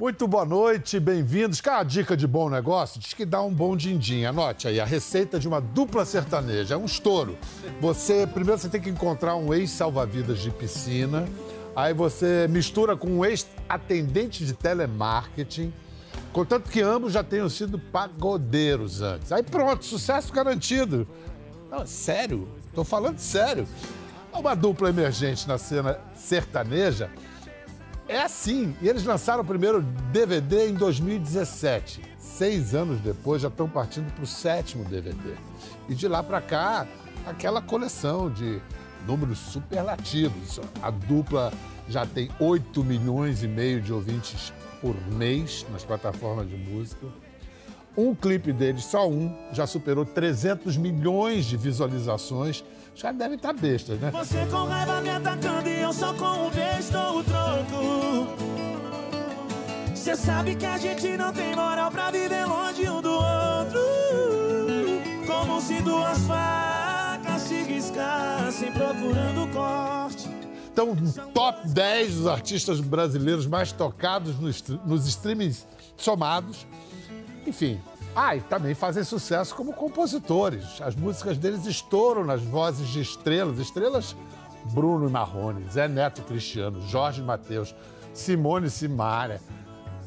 Muito boa noite, bem-vindos. Cá a dica de bom negócio diz que dá um bom din-din. Anote aí, a receita de uma dupla sertaneja. É um estouro. Você, primeiro você tem que encontrar um ex-salva-vidas de piscina, aí você mistura com um ex-atendente de telemarketing, contanto que ambos já tenham sido pagodeiros antes. Aí pronto, sucesso garantido. Não, sério, tô falando sério. Uma dupla emergente na cena sertaneja é assim. E eles lançaram o primeiro DVD em 2017. Seis anos depois, já estão partindo para o sétimo DVD. E de lá para cá, aquela coleção de números superlativos. A dupla já tem 8 milhões e meio de ouvintes por mês nas plataformas de música. Um clipe deles, só um, já superou 300 milhões de visualizações. Já devem estar bestas, né? Você com raiva me atacando e eu só com um beijo dou o troco. Você sabe que a gente não tem moral pra viver longe um do outro. Como se duas facas se riscassem procurando corte. Então, top 10 dos artistas brasileiros mais tocados nos, nos streamings somados. Enfim. Ah, e também fazem sucesso como compositores. As músicas deles estouram nas vozes de estrelas. Estrelas Bruno Marrone, Zé Neto Cristiano, Jorge Mateus, Simone Simaria,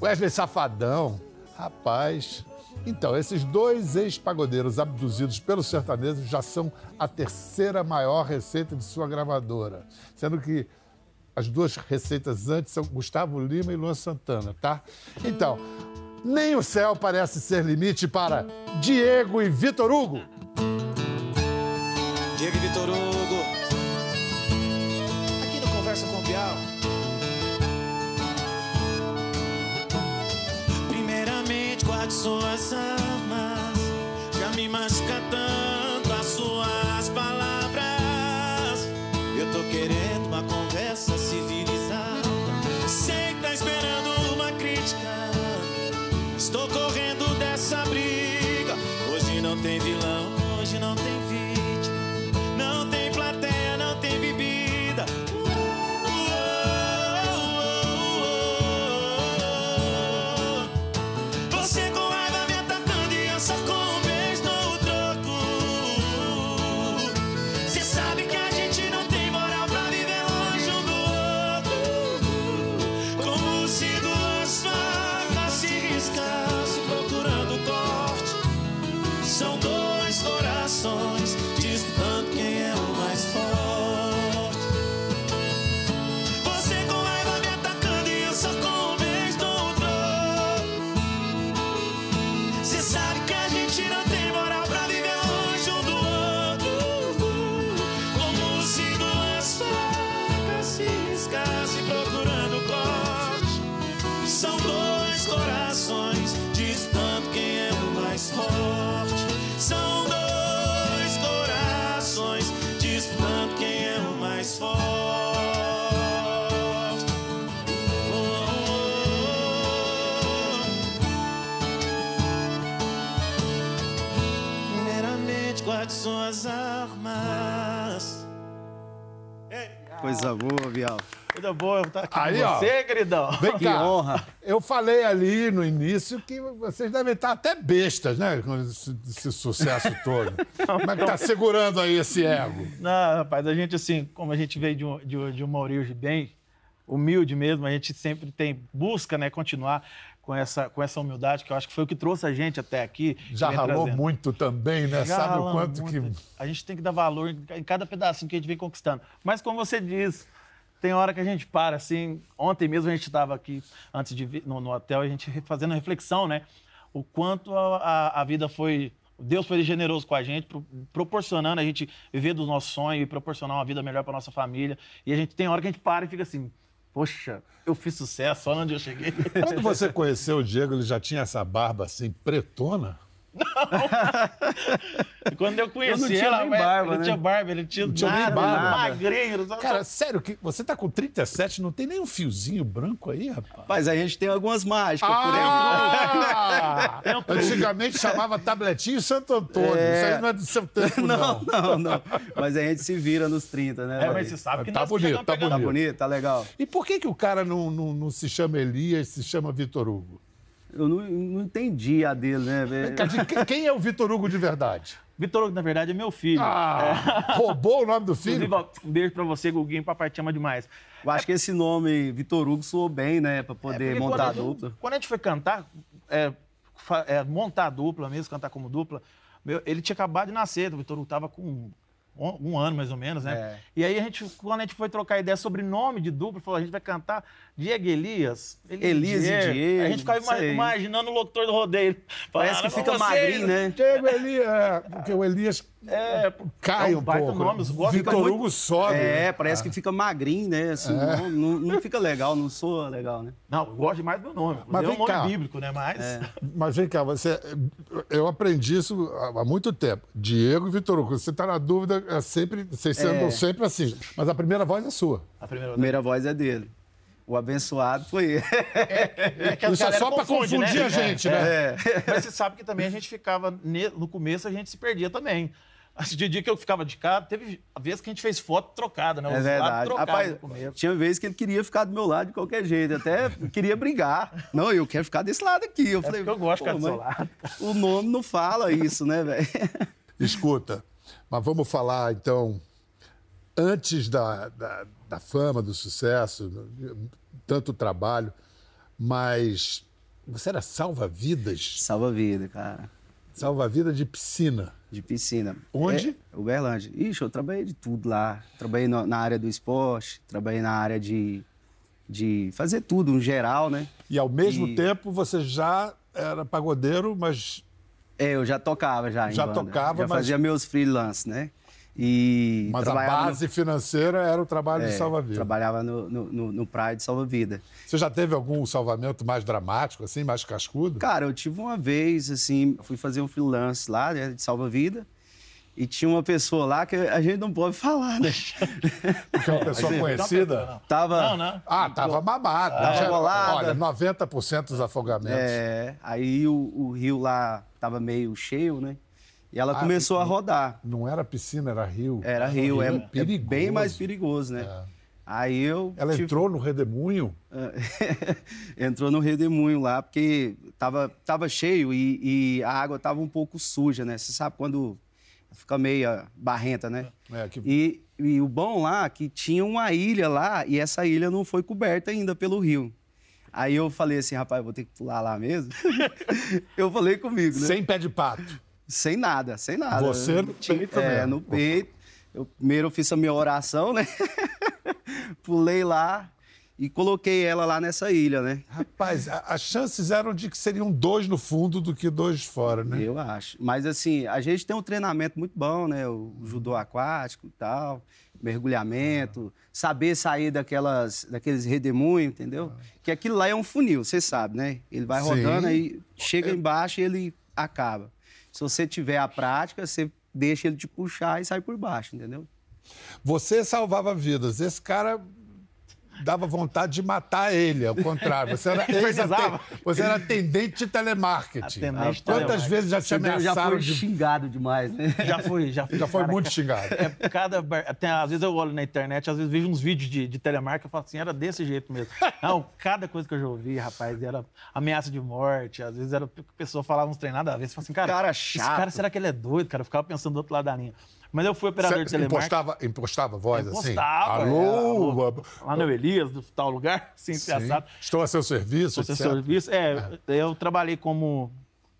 Wesley Safadão. Rapaz. Então, esses dois ex-pagodeiros abduzidos pelos sertanejos já são a terceira maior receita de sua gravadora. Sendo que as duas receitas antes são Gustavo Lima e Luan Santana, tá? Então, nem o céu parece ser limite para Diego e Vitor Hugo. Diego e Vitor Hugo. Aqui no Conversa com o Bial. Primeiramente, guarde suas armas. Já me machuca tem vilão, Coisa boa, Bial. Coisa boa eu estar aqui Aí, com ó. você, queridão. Vem Que cá. honra. Eu falei ali no início que vocês devem estar até bestas, né? Com esse, esse sucesso todo. Como é que tá segurando aí esse ego? Não, rapaz, a gente, assim, como a gente veio de, um, de, um- de uma origem bem humilde mesmo, a gente sempre tem, busca, né, continuar com essa, com essa humildade, que eu acho que foi o que trouxe a gente até aqui. Já ralou trazendo. muito também, né? Já Sabe o quanto muito. que. A gente tem que dar valor em cada pedacinho que a gente vem conquistando. Mas como você diz, tem hora que a gente para, assim. Ontem mesmo a gente estava aqui, antes de vir no, no hotel, a gente fazendo reflexão, né? O quanto a, a- a vida foi. Deus foi generoso com a gente, pro- proporcionando a gente viver do nosso sonho e proporcionar uma vida melhor para nossa família. E a gente tem hora que a gente para e fica assim. Poxa, eu fiz sucesso, olha onde eu cheguei. Quando você conheceu o Diego, ele já tinha essa barba assim, pretona? Quando eu conheci Eu não tinha ela, nem mas barba, ele né? tinha barba, ele tinha, tinha nem nada, barba. magrinho. só- Cara, sério, que você tá com 37, não tem nem um fiozinho branco aí, rapaz? Rapaz, a gente tem algumas mágicas por aí. Ah! Antigamente chamava tabletinho Santo Antônio. É. Isso aí não é do seu tempo, não. Não, não, não. Mas a gente se vira nos 30, né? É, mas você sabe que Tá nós bonito, tá pegando- Tá bonito, tá legal. E por que, que o cara não, não, não se chama Elias, se chama Vitor Hugo? Eu não, não entendi a dele, né? que- Quem é o Vitor Hugo de verdade? Vitor, Hugo, na verdade, é meu filho. Ah, roubou o nome do filho? Inclusive, um beijo pra você, Guguinho, papai te ama demais. Eu acho que esse nome, Vitor Hugo, soou bem, né? Pra poder Porque montar a quando a gente- dupla. Quando a gente foi cantar, é, é, montar a dupla mesmo, cantar como dupla, meu, ele tinha acabado de nascer, o Vitor Hugo tava com um, um ano mais ou menos, né? É. E aí a gente, quando a gente foi trocar ideia sobre nome de dupla, falou, a gente vai cantar Diego Elias. Elias e Diego, A gente ficava ima- imaginando o locutor do rodeio. Parece que fica "Vocês, magrinho, né? Diego Elias, é, porque o Elias É, cai é um um, pouco. nome, Vitor muito- Hugo sobe. É, né? parece que fica magrinho, né? Assim, não, não, não fica legal, não soa legal, né? Não, eu gosto demais do meu nome. Mas é vem um nome cá. bíblico, né? Mas. Mas vem cá, você, eu aprendi isso há há muito tempo. Diego e Vitor Hugo. Você está na dúvida, é sempre, vocês andam sempre assim. Mas a primeira voz é sua. A primeira A primeira voz é dele. O abençoado foi ele. É que a Isso é só para confunde, confundir né? a gente, É. né? Mas você sabe que também a gente ficava. No começo a gente se perdia também. De dia que eu ficava de cá, teve vezes que a gente fez foto trocada, né? É Os lados verdade. trocados Rapaz, tinha vezes que ele queria ficar do meu lado de qualquer jeito, até queria brigar. Não, eu quero ficar desse lado aqui. Eu falei, É porque eu gosto de ficar "Pô, do seu lado." O nome não fala isso, né, velho? Escuta, mas vamos falar então, antes da, da, da fama, do sucesso, tanto trabalho, mas você era salva-vidas, Salva vida, cara. salva-vida de piscina. De piscina. Onde? É, Uberlândia. Ixi, eu trabalhei de tudo lá. Trabalhei no- na área do esporte, trabalhei na área de, de fazer tudo, no geral, né? E ao mesmo E- tempo você já era pagodeiro, mas É, eu já tocava já em Já banda. tocava, já mas- fazia meus freelance, né? E Mas a trabalhava no- base financeira era o trabalho de é, salva-vida. Trabalhava no, no, no, Praia de Salva Vida. Você já teve algum salvamento mais dramático, assim, mais cascudo? Cara, eu tive uma vez, assim, fui fazer um freelance lá, né, de Salva Vida. E tinha uma pessoa lá que a gente não pode falar, né? Porque é uma pessoa conhecida. Tava. Não, não. Ah, tava mamado. Tava Já- bolada. Olha, 90% dos afogamentos. É, aí o, o rio lá tava meio cheio, né? E ela Ah, começou a rodar. Não era piscina, era rio. Era rio, é, é perigoso. bem mais perigoso, né? Aí eu. Ela tive- entrou no redemoinho. entrou no redemoinho lá, porque tava, tava cheio e, e a água tava um pouco suja, né? Você sabe quando fica meio barrenta, né? É, que- E, e o bom lá é que tinha uma ilha lá e essa ilha não foi coberta ainda pelo rio. Aí eu falei assim, rapaz, eu vou ter que pular lá mesmo. eu falei comigo, né? Sem pé de pato. Sem nada, sem nada. Você no Tinha- peito É, mesmo. no peito. Eu, primeiro fiz a minha oração, né? Pulei lá e coloquei ela lá nessa ilha, né? Rapaz, a- as chances eram de que seriam dois no fundo do que dois fora, né? Eu acho. Mas assim, a gente tem um treinamento muito bom, né? O judô aquático e tal, mergulhamento, saber sair daquelas, daqueles redemoinhos, entendeu? Que aquilo lá é um funil, você sabe, né? Ele vai Sim. rodando, aí chega embaixo e ele acaba. Se você tiver a prática, você deixa ele te puxar e sai por baixo, entendeu? Você salvava vidas. Esse cara dava vontade de matar ele, ao contrário. Você era, Precisava. você era atendente de telemarketing. Atendente de Quantas telemarketing. vezes já te Você já ameaçaram foi de... xingado demais, né? Já fui, já fui. Já foi muito xingado. É, cada, até, às vezes eu olho na internet, às vezes vejo uns vídeos de, de telemarca e falo assim, era desse jeito mesmo. Não, cada coisa que eu já ouvi, rapaz, era ameaça de morte, às vezes era a pessoa falava uns trem nada a ver. Você fala assim, cara, Cara esse chato. cara, será que ele é doido, cara? Eu ficava pensando do outro lado da linha. Mas eu fui operador de Você telemarketing. impostava, impostava voz assim? Impostava, Alô? é, Lá no Elias, do tal lugar, assim, Sim. Estou a seu serviço, Você etc. serviço? É, eu trabalhei como.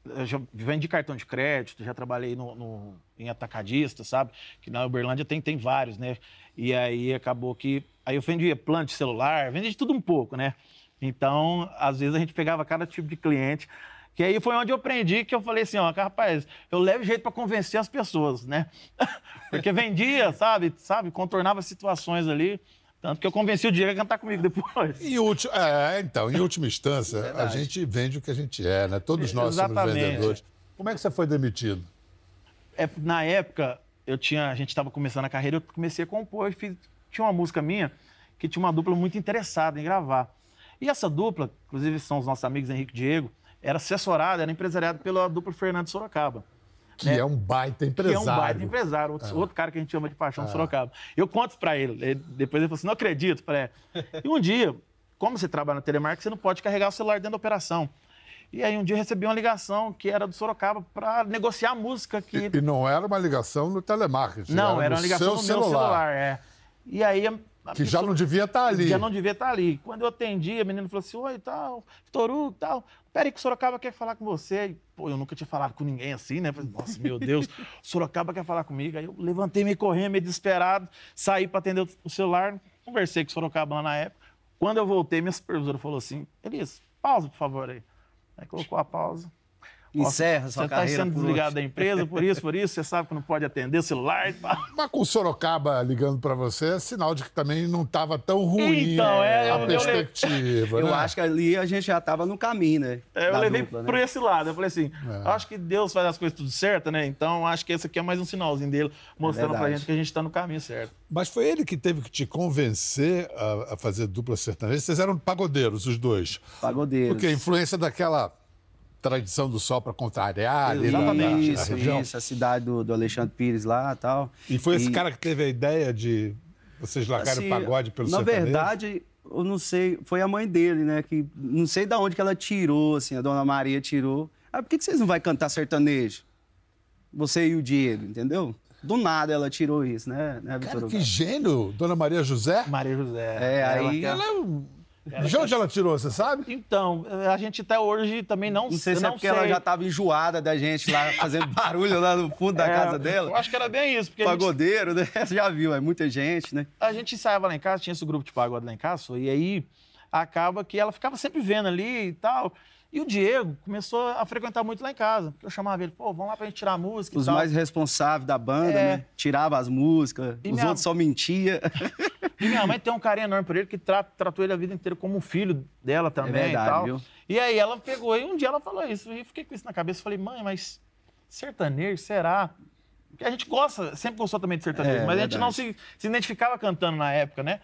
Eu já vendi cartão de crédito, já trabalhei no, no- em atacadista, sabe? Que na Uberlândia tem, tem vários, né? E aí acabou que. Aí eu vendia plano de celular, vendia de tudo um pouco, né? Então, às vezes a gente pegava cada tipo de cliente. Que aí foi onde eu aprendi que eu falei assim, ó, rapaz, eu levo jeito para convencer as pessoas, né? Porque vendia, sabe? Sabe? Contornava situações ali. Tanto que eu convenci o Diego a cantar comigo depois. Em último, é, então, em última instância, a gente vende o que a gente é, né? Todos nós somos Exatamente. vendedores. Como é que você foi demitido? É, na época, eu tinha, a gente estava começando a carreira, eu comecei a compor, e fiz, tinha uma música minha que tinha uma dupla muito interessada em gravar. E essa dupla, inclusive são os nossos amigos Henrique e Diego, era assessorada, era empresariada pela dupla Fernando Sorocaba. Que é, um baita empresário. Que é um baita empresário, outro, outro cara que a gente chama de paixão Sorocaba. Eu conto pra ele, ele- depois ele falou assim, não acredito. Eu Falei, é. E um dia, como você trabalha na telemarketing, você não pode carregar o celular dentro da operação. E aí um dia eu recebi uma ligação que era do Sorocaba para negociar a música que... E, e não era uma ligação no telemarketing. não, era no uma ligação no meu celular, é. E aí... Que já pessoa- não devia estar ali. já não devia estar ali. Quando eu atendi, a menina falou assim: Oi, tal, Toru, tal. Peraí, que o Sorocaba quer falar com você. E, pô, eu nunca tinha falado com ninguém assim, né? Falei, Nossa, meu Deus, Sorocaba quer falar comigo. Aí eu levantei meio correndo, meio desesperado, saí para atender o- celular, conversei com o Sorocaba lá na época. Quando eu voltei, minha supervisora falou assim: Elias, pausa, por favor, aí. Aí colocou a pausa. Encerra sua Você está carreira sendo desligado da empresa, por isso, por isso, você sabe que não pode atender o celular e tal. Mas com o Sorocaba ligando para você, é sinal de que também não estava tão ruim Então, é, a eu- eu- perspectiva. Eu né? acho que ali a gente já estava no caminho, né? É, eu levei dupla, né? por esse lado. Eu falei assim: É. acho que Deus faz as coisas tudo certo, né? Então acho que esse aqui é mais um sinalzinho dele, mostrando pra verdade. gente que a gente tá no caminho certo. Mas foi ele que teve que te convencer a, a fazer dupla sertaneja. Vocês eram pagodeiros, os dois. Pagodeiros. Porque a influência daquela tradição do sol para contrariar ali na, na- na Isso, região. isso, a cidade do, do Alexandre Pires lá e tal. E foi esse cara que teve a ideia de vocês largarem Assim, o pagode pelo Na sertanejo? verdade, eu não sei, foi a mãe dele, né? Que não sei de onde que ela tirou, assim, a dona Maria tirou. Ah, por que, que vocês não vão cantar sertanejo? Você e o Diego, entendeu? Do nada ela tirou isso, né, né Cara, que gênio! Dona Maria José? Maria José. É, ela aí- que- Ela é um- De onde ela tirou, você sabe? Então, a gente até hoje também não Não sei se é não porque ela sei. já estava enjoada da gente lá fazendo barulho lá no fundo da É, casa Eu dela. acho que era bem isso, porque a gente, Pagodeiro, né? Você já viu, é muita gente, né? a gente ensaiava lá em casa, tinha esse grupo de pagode lá em casa, e aí acaba que ela ficava sempre vendo ali e tal. E o Diego começou a frequentar muito lá em casa. porque Eu chamava ele, pô, vamos lá pra gente tirar a música Os e tal. mais responsáveis da banda, É. né? Tirava as músicas, E os minha- outros só mentiam. E minha mãe tem um carinho enorme por ele, que tra- tratou ele a vida inteira como um filho dela também É verdade, e tal. viu? E aí ela pegou, e um dia ela falou isso. E eu fiquei com isso na cabeça. Falei, mãe, mas sertanejo, será? Porque a gente gosta, sempre gostou também de sertanejo, É, mas a gente não verdade. se, se identificava cantando na época, né?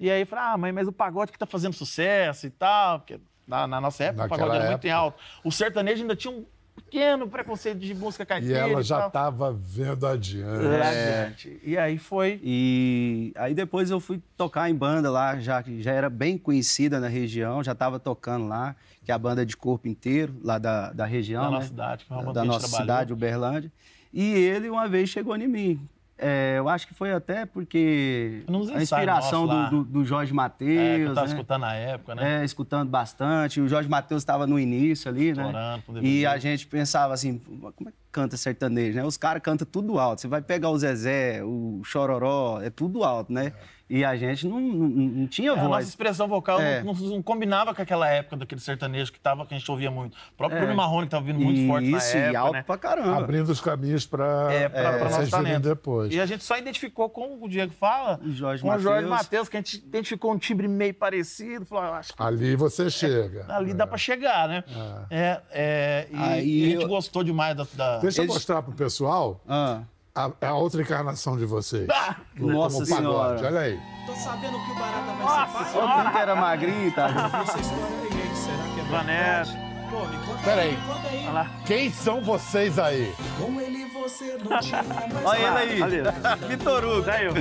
E aí eu falei, ah, mãe, mas o pagode que tá fazendo sucesso e tal, porque na, na nossa época Naquela o pagode era muito época. em alto. O sertanejo ainda tinha um pequeno preconceito de música E caipira ela já estava vendo adiante. É. adiante. E aí foi... E aí depois eu fui tocar em banda lá, já que já era bem conhecida na região, já estava tocando lá, que é a banda de corpo inteiro, lá da, da região, Da né? nossa cidade, que é uma da que a gente nossa trabalhou. cidade, Uberlândia. E ele uma vez chegou em mim. É, eu acho que foi até porque a inspiração do, do, do Jorge É, que eu Mateus, tava né? escutando na época, né? É, escutando bastante. O Jorge Matheus estava no início ali, né? E a gente pensava assim, como é que canta sertanejo, né? Os caras cantam tudo alto. Você vai pegar o Zezé, o Chororó, é tudo alto, né? E a gente não, não, não tinha É, a nossa voz. expressão vocal É. não, não- não combinava com aquela época daquele sertanejo que, tava, que a gente ouvia muito. O próprio É. Bruno Marrone, que tava vindo muito forte na Isso, época, e alto né? pra caramba. Abrindo os caminhos para É, pra, pra vocês nosso virem talento. depois. E a gente só identificou com o Diego fala, O Jorge com o Jorge Mateus. Matheus, que a gente identificou um timbre meio parecido. Falou, ah, acho que Ali você chega. ali dá pra chegar, né? É, é, e, Aí e a gente eu- gostou demais da... da- Deixa eu mostrar pro pessoal Ah, a, a outra encarnação de vocês. Ah! Nossa pagode. Senhora. Olha aí. Tô sabendo que o Barata vai Nossa ser pai. Que era magrinho, tá? Essa história aí, será que é Vanessa. verdade? Pô, me conta Peraí. aí, me conta aí. Olha lá. Quem são vocês aí? Com ele você não tinha mais Olha nada. ele aí. Vitor Hugo. Daí eu.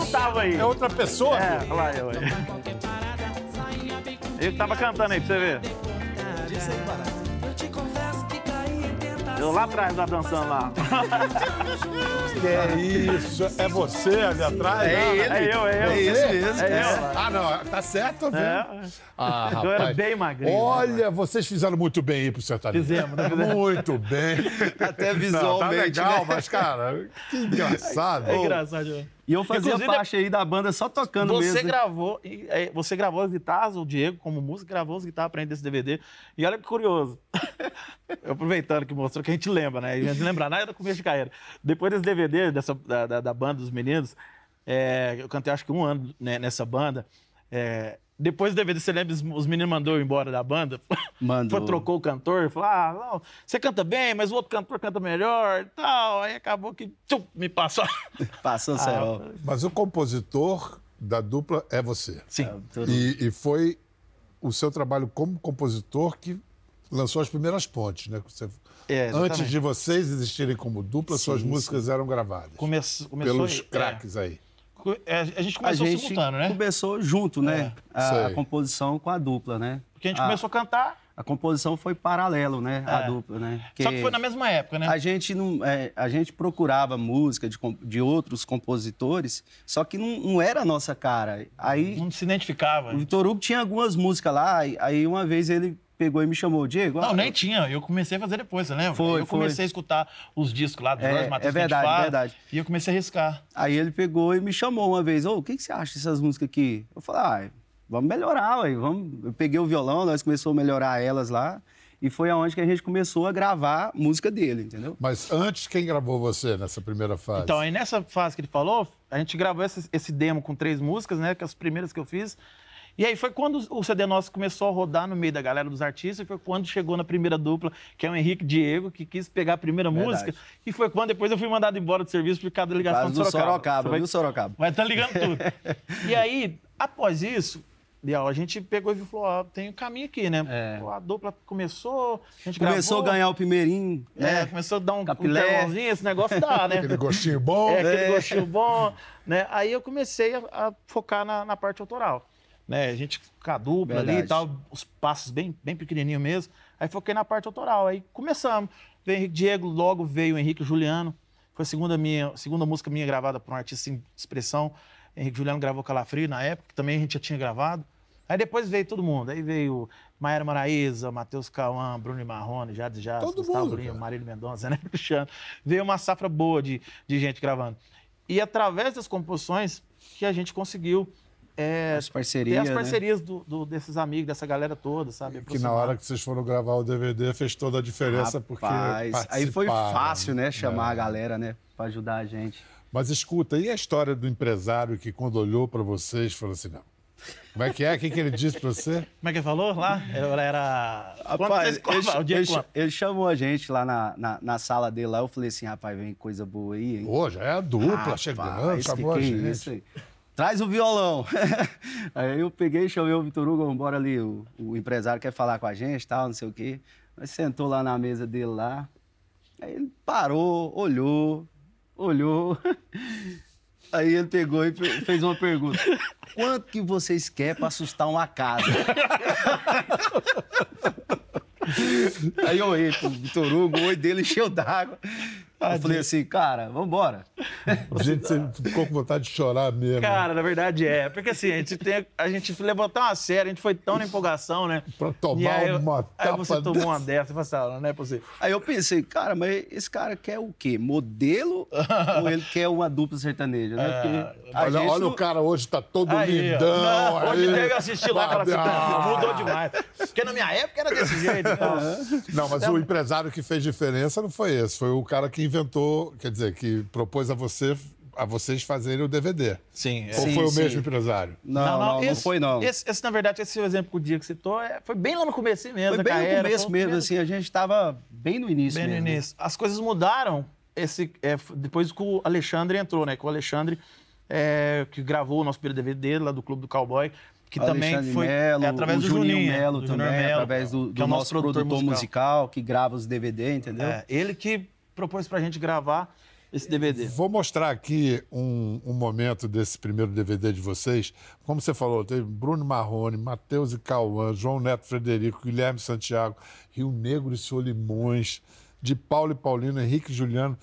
Não tava aí. É outra pessoa? É, olha lá eu aí. Que tava cantando aí pra você ver. Diz aí, Barata. Eu lá atrás, lá dançando lá. Que é isso? É você ali atrás? É ele. É eu, é eu. É esse mesmo. É eu. Ah, não. Tá certo, vendo. É. Ah, Eu era rapaz. bem magrinho. Olha, vocês fizeram muito bem aí pro sertanejo. Fizemos, né? Muito bem. Até Não, visualmente, tá legal, né? mas, cara, que engraçado. É engraçado. E eu fazia Inclusive, parte aí da banda só tocando Você mesmo. gravou, é, você gravou as guitarras, o Diego, como músico, gravou as guitarras pra gente desse DVD. E olha que curioso. Aproveitando que mostrou que a gente lembra, né? A gente lembra nada do começo de carreira. Depois desse DVD, dessa, da, da, da banda dos meninos, é, eu cantei acho que um ano né, nessa banda. é, Depois do DVD, você lembra, os meninos mandou embora da banda? Mandou. Foi, trocou o cantor, falou, ah, não, você canta bem, mas o outro cantor canta melhor e tal. Aí acabou que tchum, me passou. Passou o Ah, cerol. Mas o compositor da dupla é você. Sim. Tudo. E, e foi o seu trabalho como compositor que lançou as primeiras pontes, né? Você- É. Antes de vocês existirem como dupla, suas Sim, músicas eram gravadas. Come- começou... pelos é, craques aí. É, a gente A começou gente simultâneo, né? começou junto, né? A, Sei. a composição com a dupla, né? Porque a gente a, começou a cantar, a composição foi paralelo, né? A É. dupla, né? só que foi na mesma época, né? A gente, não, é, a gente procurava música de, de outros compositores, só que não, não era a nossa cara. Aí Não se identificava. o Vitor Hugo tinha algumas músicas lá, e- aí uma vez ele pegou e me chamou, Diego. Não, ah, nem tinha. Eu comecei a fazer depois, você lembra? Foi, eu foi. comecei a escutar os discos lá do É, Jorge Matheus é verdade, fala, verdade. E eu comecei a riscar. Aí ele pegou e me chamou uma vez, ô, o que, que você acha dessas músicas aqui? Eu falei, ah, vamos melhorar, ué, vamos. Eu peguei o violão, nós começamos a melhorar elas lá, e foi aonde que a gente começou a gravar música dele, entendeu? Mas antes, quem gravou você nessa primeira fase? Então, aí nessa fase que ele falou, a gente gravou esse, esse demo com três músicas, né? Que as primeiras que eu fiz. E aí foi quando o CD nosso começou a rodar no meio da galera dos artistas, e foi quando chegou na primeira dupla, que é o Henrique Diego, que quis pegar a primeira Verdade. música. E foi quando depois eu fui mandado embora do serviço por causa da ligação do Sorocaba. Sorocaba, vai- viu, Sorocaba? Vai estar ligando tudo. e aí, após isso, Biel, a gente pegou e falou, ó, tem um caminho aqui, né? É. Pô, a dupla começou, a gente Começou gravou, a ganhar o primeirinho, É, né? começou a dar um, um Capilé. telãozinho, esse negócio dá, né? Aquele gostinho bom. É, aquele É. gostinho bom, né? Aí eu comecei a, a focar na, na parte autoral. Né? A gente com a dupla ali e tal, os passos bem, bem pequenininhos mesmo. Aí foquei na parte autoral. Aí começamos. Veio Henrique Diego, logo veio o Henrique Juliano. Foi a segunda, minha, segunda música minha gravada por um artista em expressão. Henrique Juliano gravou Calafrio na época, que também a gente já tinha gravado. Aí depois veio todo mundo. Aí veio Maera Maraíza, Matheus Cauã, Bruno Marrone, Jades Jazz, Todo Gustavo mundo, Lima. Marília Mendonça, né? Cristiano. Veio uma safra boa de, de gente gravando. E através das composições que a gente conseguiu é, As parcerias, as né? parcerias do- do- desses amigos, dessa galera toda, sabe? Que na hora que vocês foram gravar o DVD fez toda a diferença porque Rapaz, aí foi fácil, né, chamar É. a galera, né, pra ajudar a gente. Mas escuta, e a história do empresário que quando olhou para vocês falou assim, não. Como é que é? O que, que ele disse para você? Como é que ele falou lá? Ela era. Rapaz, ele, ele- ele chamou a gente lá na, na, na sala dele lá, eu falei assim, rapaz, vem coisa boa aí, hein? Pô, já é a dupla chegando, chamou que a é gente. isso aí? Traz o violão. aí eu peguei, chamei o Vitor Hugo, bora ali, o, o empresário quer falar com a gente, tal, não sei o quê. Nós sentou lá na mesa dele lá. Aí ele parou, olhou, olhou. Aí ele pegou e fe- fez uma pergunta. Quanto que vocês querem para assustar uma casa? Aí eu olhei pro Vitor Hugo, o olho dele encheu d'água. Eu falei assim, cara, vambora. Gente, você ficou com vontade de chorar mesmo. Cara, na verdade é. Porque assim, a gente, tem, a gente levou tão a sério, a gente foi tão na empolgação, né? Pra tomar E aí, eu- uma Aí tapa você tomou dessa. uma dessa, você fala assim, ah, não é possível. Aí eu pensei, cara, mas esse cara quer o quê? Modelo ou ele quer uma dupla sertaneja, né? Porque a Olha, gente olha não- o cara hoje, tá todo Aí, lindão. Não, hoje aí. deve assistir lá e falar assim, Ah. mudou demais. Porque na minha época era desse jeito e tal. Não, mas o empresário que fez diferença não foi esse. Foi o cara que inventou, quer dizer, que propôs a você a vocês fazerem o DVD. Sim, é. Ou Sim, foi o sim. mesmo empresário? Não, não, não, esse- foi não. Esse, esse, na verdade, esse exemplo que o Diego citou é- foi bem lá no começo mesmo. Foi bem carreira, no começo mesmo, assim, a gente tava bem no início Bem no mesmo. início. As coisas mudaram esse, é, depois que o Alexandre entrou, né? Que o Alexandre, é, que gravou o nosso primeiro DVD lá do Clube do Cowboy, que também Alexandre foi Melo, é, através o do Juninho Juninho, Melo do também, Melo, através do, que do é o nosso produtor, musical. que grava os DVD, entendeu? É, ele que propôs pra gente gravar esse DVD. Vou mostrar aqui um, um momento desse primeiro DVD de vocês. Como você falou, teve Bruno Marrone, Matheus e Cauã, João Neto Frederico, Guilherme Santiago, Rio Negro e Solimões, de Paulo e Paulino, Henrique e Juliano.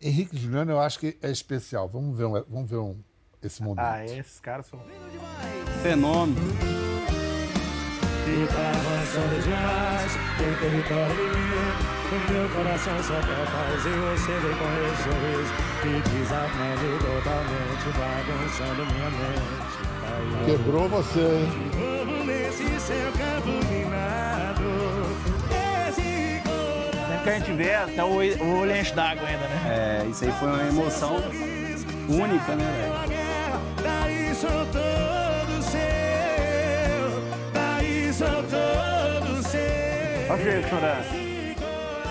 Henrique e Juliano eu acho que é especial. Vamos ver, um- vamos ver um- esse momento. Ah, esses caras são. Fenômeno. Avançando demais Tem território o meu coração só quer paz e você vem com esse sorriso totalmente, bagunçando minha mente. Quebrou você, hein? De novo nesse seu campo minado que a gente vê até o, o olho enche d'água ainda, né? É, isso aí foi uma emoção única, né, velho? Daí sou todo seu, daí sou todo seu. Olha o jeito, chorando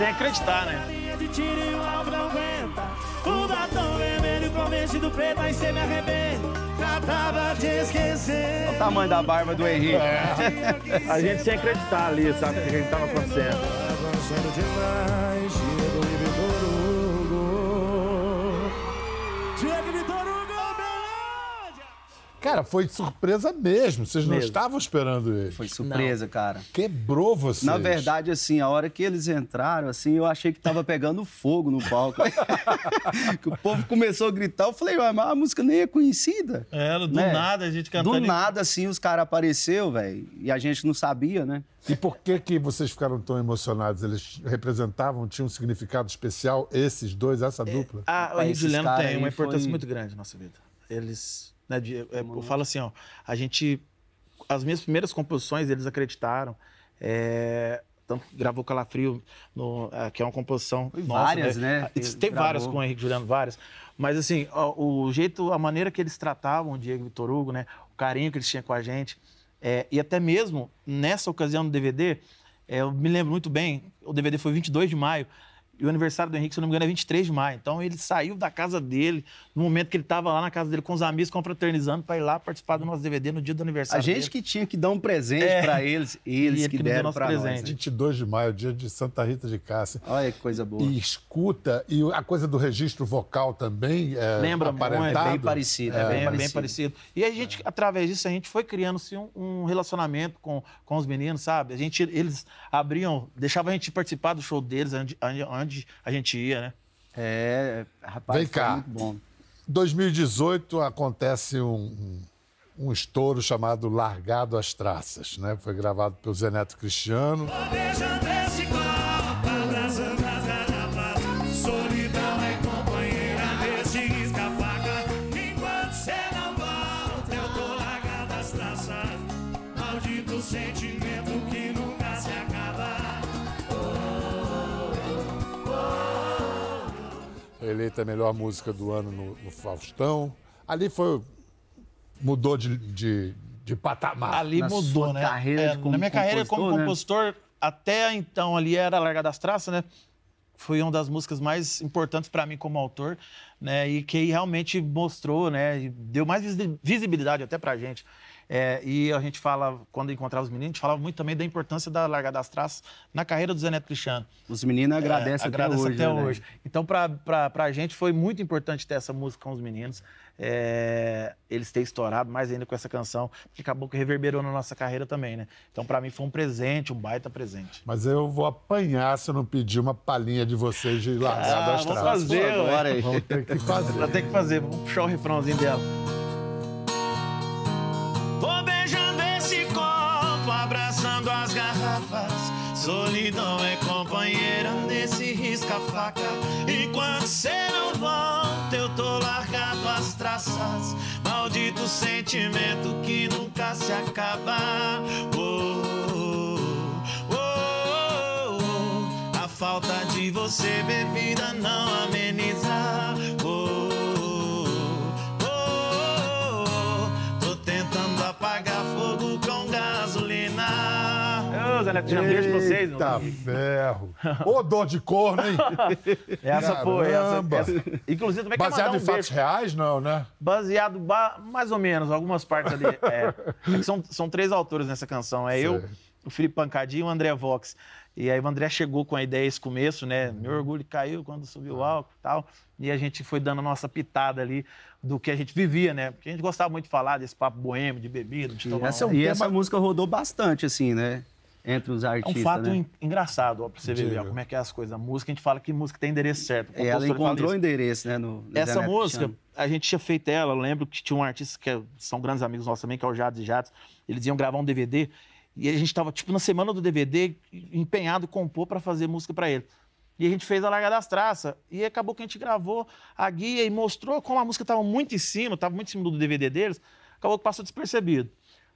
chorando. Sem acreditar, né? de tiro e o alvo não aguenta. O batom vermelho com vestido preto, aí cê me arrebenta. Já tava te esquecendo. Olha o tamanho da barba do Henrique. A gente sem acreditar ali, sabe, o que que tava acontecendo. Cara, foi surpresa mesmo. Vocês não Mesmo. estavam esperando ele. Foi surpresa, cara. Quebrou vocês. Na verdade, assim, a hora que eles entraram, assim, eu achei que tava pegando fogo no palco. que o povo começou a gritar, eu falei, "Ué, mas a música nem é conhecida. É, do Né? nada a gente Do cantando. nada, assim, os caras apareceu, velho, e a gente não sabia, né? E por que, que vocês ficaram tão emocionados? Eles representavam, tinham um significado especial, esses dois, essa dupla? Ah, o Rapaz, Henrique esses Juliano tem uma importância foi- muito grande na nossa vida. Eles, né, de- é, eu falo assim, ó, a gente, as minhas primeiras composições eles acreditaram. É, tanto gravou Calafrio, no, é, que é uma composição Foi nossa, várias, né, que Tem gravou. várias com o Henrique Juliano, várias. Mas assim, ó, o jeito, a maneira que eles tratavam o Diego Vitor Hugo, né, o carinho que eles tinham com a gente, é, e até mesmo nessa ocasião do DVD, é, eu me lembro muito bem, o DVD foi 22 de maio, e o aniversário do Henrique, se não me engano, é 23 de maio. Então ele saiu da casa dele, no momento que ele estava lá na casa dele com os amigos, confraternizando, para ir lá participar do nosso DVD no dia do A aniversário gente dele. que tinha que dar um presente É. pra eles, eles ele que que deram pra nós. presente. né? 22 de maio, dia de Santa Rita de Cássia. Olha que coisa boa. E escuta, e a coisa do registro vocal também é Lembra muito, é aparentado. Bem parecido, É, é, bem, bem bem parecido. parecido. E a gente, através disso, a gente foi criando-se um, um relacionamento com, com os meninos, sabe? A gente, eles abriam, deixavam a gente participar do show deles, onde, onde- onde a gente ia, né? É, rapaz, Vem foi cá. muito bom. 2018 acontece um, um, um estouro chamado Largado às Traças, né? Foi gravado pelo Zé Neto Cristiano. Eleita a melhor música do ano no, no Faustão. Ali foi. mudou de, de, de patamar. Ali Na mudou, sua né? carreira É, como na minha carreira como compositor, né? compositor, até então ali era Larga das Traças, né? Foi uma das músicas mais importantes para mim como autor, né? E que realmente mostrou, né? E deu mais visi- visibilidade até pra gente. É, e a gente fala, quando encontrava os meninos, a gente falava muito também da importância da Larga das Traças na carreira do Zé Neto Cristiano. Os meninos agradecem É, até hoje. até né, hoje. Então, pra, pra, pra gente foi muito importante ter essa música com os meninos. É, eles terem estourado mais ainda com essa canção, que acabou que reverberou na nossa carreira também, né? Então, pra mim, foi um presente, um baita presente. Mas eu vou apanhar se eu não pedir uma palhinha de vocês de Largado Ah, às vamos Traças. fazer, Pô, agora. Vamos ter que fazer. Ela tem que fazer, vamos puxar o refrãozinho dela. Solidão é companheira nesse risca-faca. Enquanto cê não volta, eu tô largado às traças. Maldito sentimento que nunca se acaba. Oh, oh, oh. A falta de você, bebida, não ameniza. Neto, já beijo pra vocês. Eita amigo. ferro. Ô, dor de corno, hein? Essa foi, essa, essa. Inclusive, também quer Baseado em um fatos beijo. reais, não, né? Baseado ba- mais ou menos, algumas partes ali. É, É que são, são três autores nessa canção. É eu, o Felipe Pancadinho e o André Vox. E aí o André chegou com a ideia esse começo, né? Meu orgulho caiu quando subiu o álcool e tal. E a gente foi dando a nossa pitada ali do que a gente vivia, né? Porque a gente gostava muito de falar desse papo boêmio, de bebida, de tomar essa é um... um E tema- essa música rodou bastante, assim, né? Entre os É um artistas, fato né? en- engraçado, ó, pra você ver ó, como é que é as coisas. A música, a gente fala que música tem endereço certo. E ela encontrou o endereço, né? No, no Essa música, a gente tinha feito ela, eu lembro que tinha um artista que é- são grandes amigos nossos também, que é o Jades e Jades. Eles iam gravar um DVD e a gente tava, tipo, na semana do DVD, empenhado em compor para fazer música para ele. E a gente fez a Larga das Traças. E acabou que a gente gravou a guia e mostrou como a música estava muito em cima, estava muito em cima do DVD deles. Acabou que passou despercebido.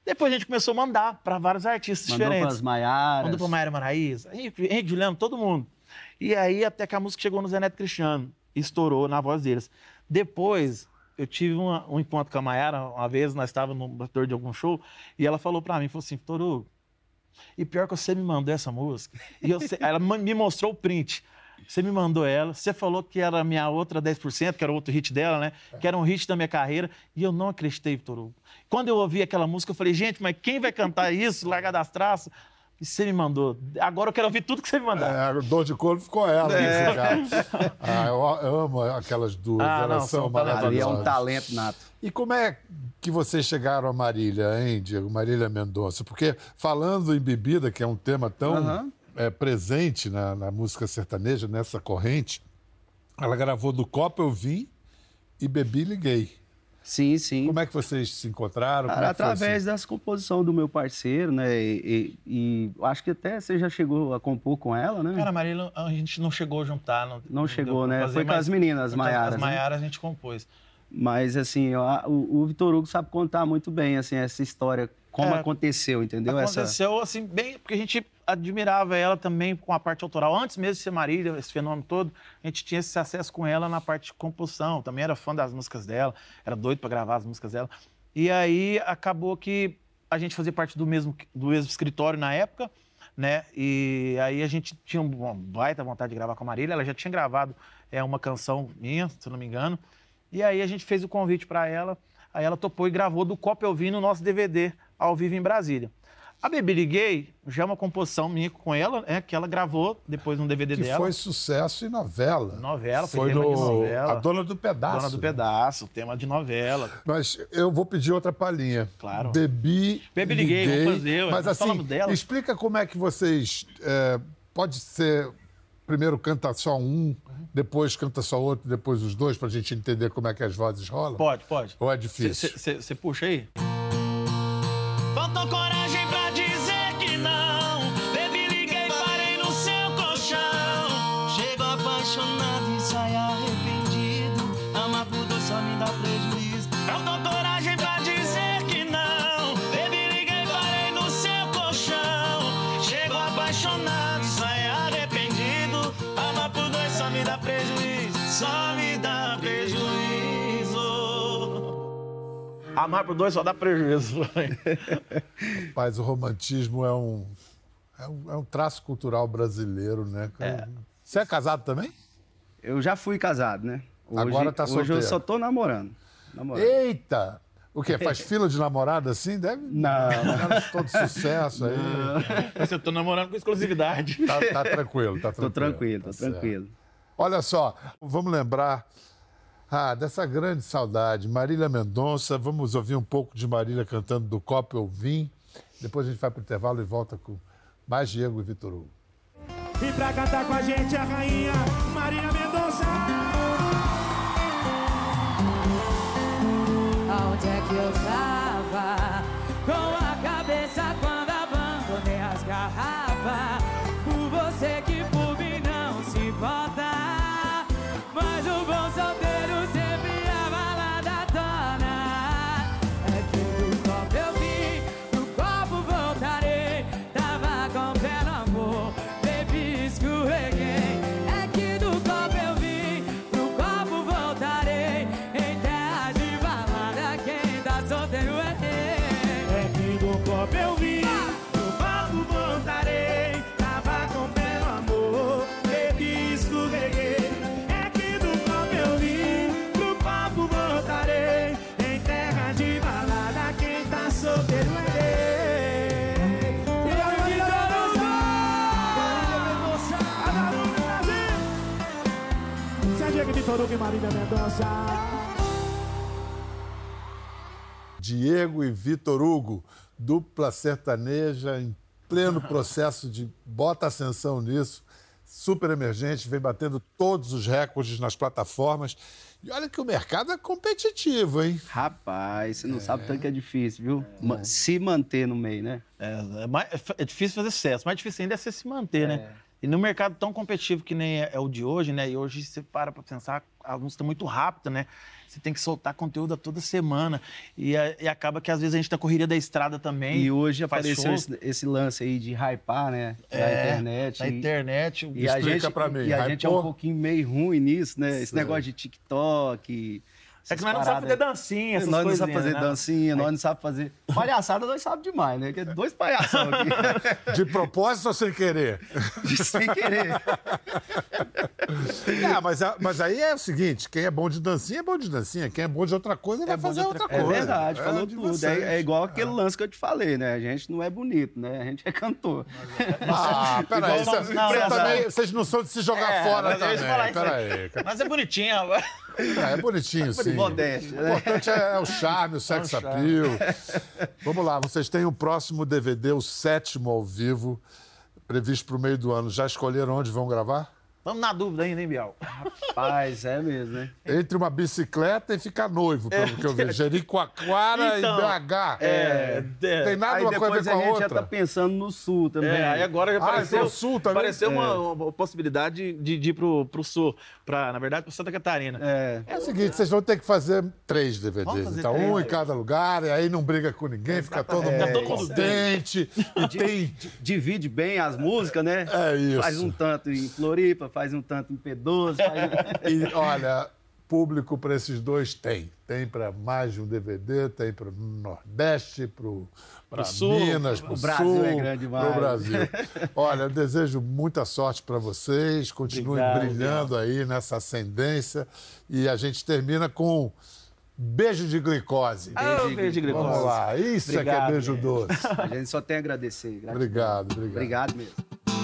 Depois a gente começou a mandar para vários artistas Mandou diferentes. pras Maiaras. Mandou pra Maíra Maraíza, Henrique, Henrique Juliano, todo mundo. E aí até que a música chegou no Zé Neto Cristiano, estourou na voz deles. Depois, eu tive uma- um encontro com a Mayara, uma vez nós estávamos no bastidor de algum show, e ela falou pra mim, falou assim, Toru, E pior que você me mandou essa música. E eu ela me mostrou o print. Você me mandou ela, você falou que era a minha outra 10%, que era outro hit dela, né? Que era um hit da minha carreira. E eu não acreditei, Vitor Hugo. Quando eu ouvi aquela música, eu falei, gente, mas quem vai cantar isso, largar das traças? E você me mandou. Agora eu quero ouvir tudo que você me mandar. É, a dor de corpo ficou ela. É. nesse caso. Ah, eu, amo aquelas duas. Ah, elas não, são maravilhosas. Ali é um talento nato. E como é que vocês chegaram a Marília, hein, Diego? Marília Mendonça? Porque falando em bebida, que é um tema tão Aham. É, presente na, na música sertaneja, nessa corrente, ela gravou do Copa Eu Vim e Bebi e Liguei. Sim, sim. Como é que vocês se encontraram? Cara, é através assim? dessa composição do meu parceiro, né? E, e- e acho que até você já chegou a compor com ela, né? Cara, Marília, a gente não chegou a juntar. Não, Não chegou, deu pra né? fazer, Foi com as meninas, as- Maiaras, As né? Maiaras a gente compôs. Mas, assim, o, o Vitor Hugo sabe contar muito bem, assim, essa história, como É, aconteceu, entendeu? Essa... Aconteceu assim, bem, porque a gente admirava ela também com a parte autoral. Antes mesmo de ser Marília, esse fenômeno todo, a gente tinha esse acesso com ela na parte de composição. Também era fã das músicas dela, era doido para gravar as músicas dela. E aí acabou que a gente fazia parte do mesmo, do mesmo escritório na época, né? E aí a gente tinha uma baita vontade de gravar com a Marília. Ela já tinha gravado é, uma canção minha, se não me engano. E aí a gente fez o convite para ela. Aí ela topou e gravou do Copa Eu Vi no nosso DVD, ao vivo em Brasília. A Baby Liguei já é uma composição minha com ela, é, que ela gravou depois no DVD Que dela. foi sucesso em novela. Novela, foi foi tema no de novela. A Dona do Pedaço. Dona do Pedaço, tema de novela. Mas eu vou pedir outra palhinha. Claro. Bebi. Bebi, liguei, vamos fazer. Mas assim, dela. explica como é que vocês. é, pode ser. Primeiro canta só um, depois canta só outro, depois os dois, pra gente entender como é que as vozes rolam? Pode, pode. Ou é difícil? Você puxa aí? Amar por dois só dá prejuízo. Mas o romantismo é um, é um, é um traço cultural brasileiro, né? Você é casado também? Eu já fui casado, né? Hoje, Agora tá Hoje solteiro. eu só tô namorando. namorando. Eita! O quê? Faz fila de namorada assim? Deve. Não. Todo sucesso aí. Mas eu tô namorando com exclusividade. Tá, tá tranquilo, tá tranquilo. Tô tranquilo, tô tá certo. tranquilo. Olha só, vamos lembrar ah, dessa grande saudade. Marília Mendonça, vamos ouvir um pouco de Marília cantando do Copo Eu Vim. Depois a gente vai para o intervalo e volta com mais Diego e Vitor Hugo. E pra cantar com a gente a rainha Marília Mendonça. Aonde é que eu tava? Toruga e Marília Mendonça. Diego e Vitor Hugo, dupla sertaneja em pleno processo de bota ascensão nisso, super emergente, vem batendo todos os recordes nas plataformas. E olha que o mercado é competitivo, hein? Rapaz, você não sabe o tanto que é difícil, viu? Ma- Se manter no meio, né? É, é mais- é difícil fazer sucesso, mais difícil ainda é você se manter, né? E no mercado tão competitivo que nem é, é o de hoje, né? E hoje você para pra pensar, a música é muito rápida, né? Você tem que soltar conteúdo a toda semana. E, a- e acaba que às vezes a gente tá corrida da estrada também. E hoje apareceu esse, esse lance aí de hypar, né? é, na internet. Na e- internet. E a Explica gente, pra mim, e a gente é um pouquinho meio ruim nisso, né? Esse Sei. negócio de TikTok, É que nós não sabemos fazer dancinha, essas Nós não sabemos fazer né? dancinha, nós não sabemos fazer. Palhaçada nós sabemos demais, né? Que é dois palhaços aqui. De propósito ou sem querer? Sem querer. É, mas, a- mas aí é o seguinte: quem é bom de dancinha é bom de dancinha, quem é bom de outra coisa vai bom fazer de outra outra É coisa. verdade, falou de tudo. É, é igual aquele lance que eu te falei, né? A gente não é bonito, né? A gente é cantor. Ah, peraí. Não, não, também- não. Vocês não são de se jogar É, fora também. Peraí. Mas é bonitinho, rapaz. É, é bonitinho, sim. Modéstia, O né? importante é o charme, o sex É o charme. appeal. Vamos lá, vocês têm o próximo DVD, o sétimo ao vivo, previsto para o meio do ano. Já escolheram onde vão gravar? Estamos na dúvida ainda, hein, Bial? Rapaz, é mesmo, né? Entre uma bicicleta e ficar noivo, pelo que eu vi. Jericoacoara Então, e BH. É, é. Tem nada Aí uma coisa a ver depois com a a gente já tá pensando no sul também. É, aí agora já Ah, apareceu, então sul também? apareceu uma, uma possibilidade de, de ir pro, pro sul, pra, na verdade, para Santa Catarina. É. É o seguinte, vocês vão ter que fazer três Vamos DVDs. fazer Então, três, um em cada lugar, e aí não briga com ninguém, fica todo mundo Fica todo mundo contente. E tem. Divide bem as músicas, né? É isso. Faz um tanto em Floripa, faz um tanto em P12. Faz... E olha, público para esses dois tem. Tem para mais de um DVD, tem para o Nordeste, para sul. Minas, para o O Brasil Sul, é grande para demais. o Brasil. Olha, eu desejo muita sorte para vocês, continuem Obrigado, brilhando aí nessa ascendência. E a gente termina com beijo de glicose. Ah, o beijo de glicose. Vamos lá, isso é que é Obrigado, beijo gente. doce. A gente só tem a agradecer. Gratidão. Obrigado, obrigado. Obrigado mesmo.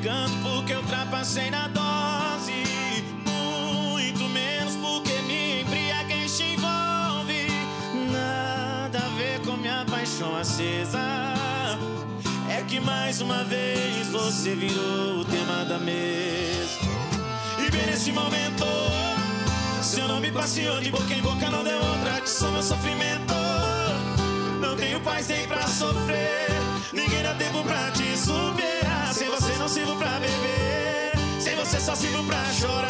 Ligando porque eu ultrapassei na dose. Muito menos porque me embriaguei te envolve. Nada a ver com minha paixão acesa. É que mais uma vez você virou o tema da mesa. E bem nesse momento, seu nome passeou de boca em boca, não deu outra adição meu sofrimento. Não tenho paz nem pra sofrer, ninguém dá tempo pra te sirvo pra chorar.